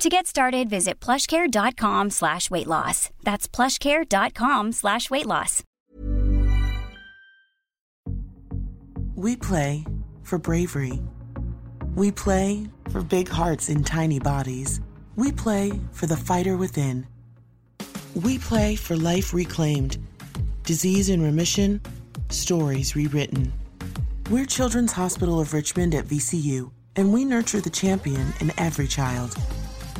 To get started, visit plushcare.com slash weight loss. That's plushcare.com slash weight loss. We play for bravery. We play for big hearts in tiny bodies. We play for the fighter within. We play for life reclaimed, disease in remission, stories rewritten. We're Children's Hospital of Richmond at VCU, and we nurture the champion in every child.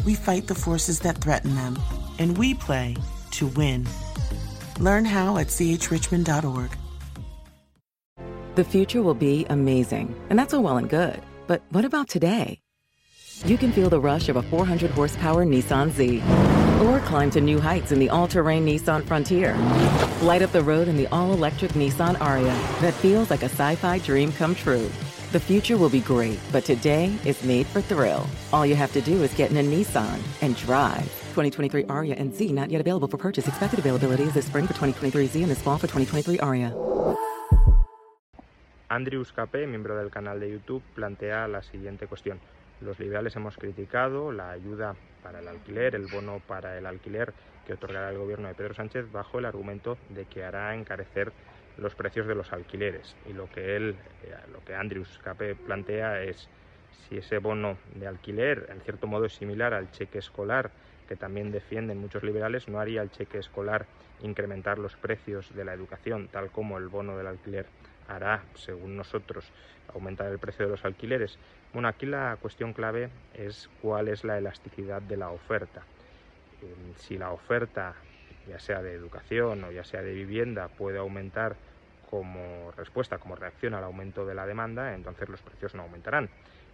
We fight the forces that threaten them, and we play to win. Learn how at chrichmond.org. The future will be amazing, and that's all well and good. But what about today? You can feel the rush of a 400 horsepower Nissan Z, or climb to new heights in the all terrain Nissan Frontier. Light up the road in the all electric Nissan Ariya that feels like a sci fi dream come true. The future will be great, but today is made for thrill. All you have to do is get in a Nissan and drive. 2023 Aria and Z not yet available for purchase. Expected availability is this spring for 2023 Z and this fall for 2023 Aria. Andrews Capé, miembro del canal de YouTube, plantea la siguiente cuestión. Los liberales hemos criticado la ayuda para el alquiler, el bono para el alquiler que otorgará el gobierno de Pedro Sánchez bajo el argumento de que hará encarecer los precios de los alquileres. Y lo que él, eh, lo que Andrews Capé plantea es si ese bono de alquiler en cierto modo es similar al cheque escolar que también defienden muchos liberales, no haría el cheque escolar incrementar los precios de la educación, tal como el bono del alquiler hará, según nosotros, aumentar el precio de los alquileres. Bueno, aquí la cuestión clave es cuál es la elasticidad de la oferta. Eh, si la oferta, ya sea de educación o ya sea de vivienda, puede aumentar como respuesta, como reacción al aumento de la demanda, entonces los precios no aumentarán.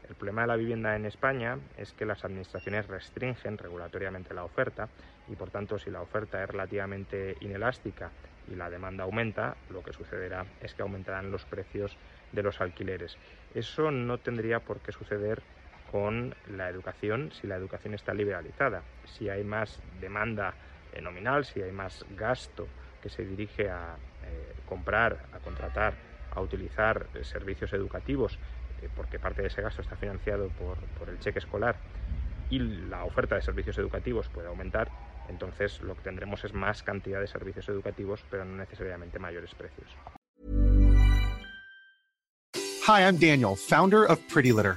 El problema de la vivienda en España es que las administraciones restringen regulatoriamente la oferta y por tanto si la oferta es relativamente inelástica y la demanda aumenta, lo que sucederá es que aumentarán los precios de los alquileres. Eso no tendría por qué suceder con la educación si la educación está liberalizada. Si hay más demanda nominal, si hay más gasto que se dirige a eh, comprar, a contratar, a utilizar eh, servicios educativos, porque parte de ese gasto está financiado por, por el cheque escolar y la oferta de servicios educativos puede aumentar, entonces lo que tendremos es más cantidad de servicios educativos, pero no necesariamente mayores precios. Hi, I'm Daniel, founder of Pretty Litter.